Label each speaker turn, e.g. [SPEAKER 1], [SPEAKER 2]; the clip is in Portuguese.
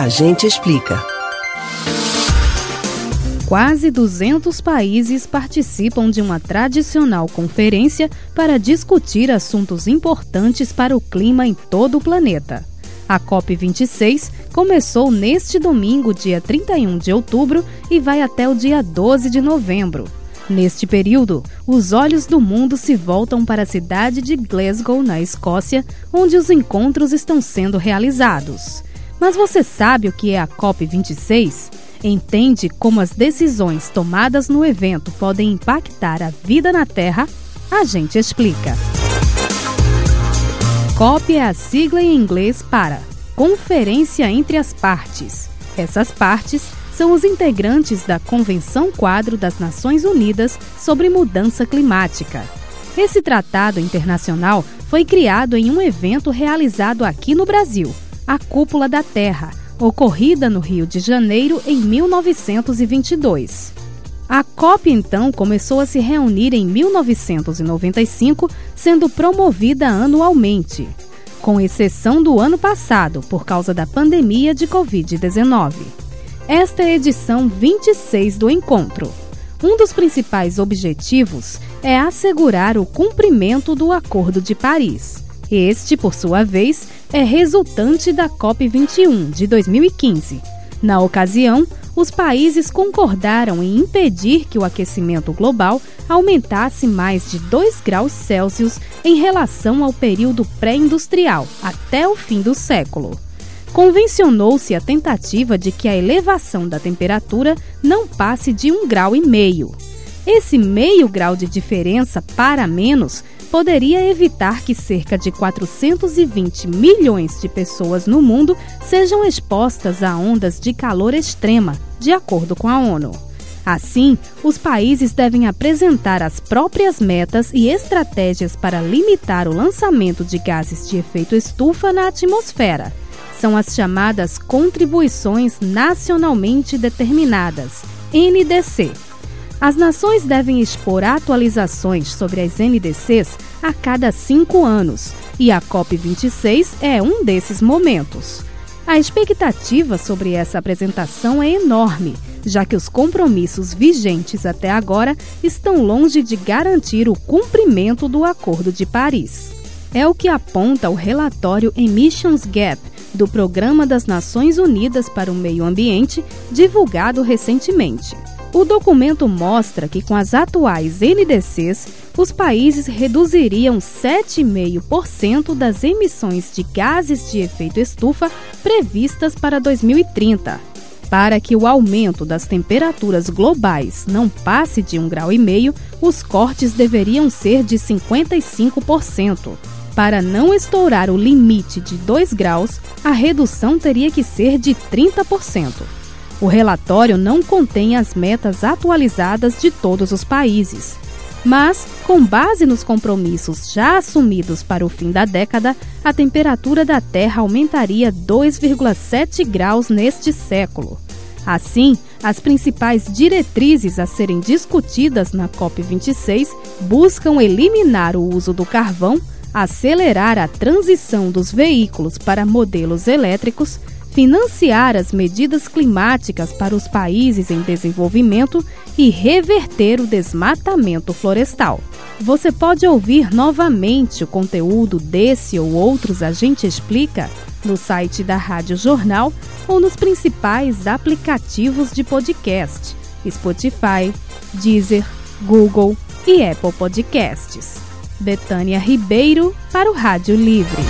[SPEAKER 1] A gente explica.
[SPEAKER 2] Quase 200 países participam de uma tradicional conferência para discutir assuntos importantes para o clima em todo o planeta. A COP26 começou neste domingo, dia 31 de outubro, e vai até o dia 12 de novembro. Neste período, os olhos do mundo se voltam para a cidade de Glasgow, na Escócia, onde os encontros estão sendo realizados. Mas você sabe o que é a COP26? Entende como as decisões tomadas no evento podem impactar a vida na Terra? A gente explica. COP é a sigla em inglês para Conferência entre as Partes. Essas partes são os integrantes da Convenção Quadro das Nações Unidas sobre Mudança Climática. Esse tratado internacional foi criado em um evento realizado aqui no Brasil, a Cúpula da Terra, ocorrida no Rio de Janeiro em 1922. A COP então começou a se reunir em 1995, sendo promovida anualmente, com exceção do ano passado, por causa da pandemia de Covid-19. Esta é a edição 26 do encontro. Um dos principais objetivos é assegurar o cumprimento do Acordo de Paris. Este, por sua vez, é resultante da COP21 de 2015. Na ocasião, os países concordaram em impedir que o aquecimento global aumentasse mais de 2 graus Celsius em relação ao período pré-industrial, até o fim do século convencionou-se a tentativa de que a elevação da temperatura não passe de um grau e meio. Esse meio grau de diferença para menos poderia evitar que cerca de 420 milhões de pessoas no mundo sejam expostas a ondas de calor extrema, de acordo com a ONU. Assim, os países devem apresentar as próprias metas e estratégias para limitar o lançamento de gases de efeito estufa na atmosfera são as chamadas Contribuições Nacionalmente Determinadas, NDC. As nações devem expor atualizações sobre as NDCs a cada cinco anos, e a COP26 é um desses momentos. A expectativa sobre essa apresentação é enorme, já que os compromissos vigentes até agora estão longe de garantir o cumprimento do Acordo de Paris. É o que aponta o relatório Emissions Gap, do Programa das Nações Unidas para o Meio Ambiente, divulgado recentemente. O documento mostra que, com as atuais NDCs, os países reduziriam 7,5% das emissões de gases de efeito estufa previstas para 2030. Para que o aumento das temperaturas globais não passe de 1,5 grau, os cortes deveriam ser de 55%. Para não estourar o limite de 2 graus, a redução teria que ser de 30%. O relatório não contém as metas atualizadas de todos os países. Mas, com base nos compromissos já assumidos para o fim da década, a temperatura da Terra aumentaria 2,7 graus neste século. Assim, as principais diretrizes a serem discutidas na COP26 buscam eliminar o uso do carvão acelerar a transição dos veículos para modelos elétricos, financiar as medidas climáticas para os países em desenvolvimento e reverter o desmatamento florestal. Você pode ouvir novamente o conteúdo desse ou outros A Gente Explica no site da Rádio Jornal ou nos principais aplicativos de podcast: Spotify, Deezer, Google e Apple Podcasts. Betânia Ribeiro para o Rádio Livre.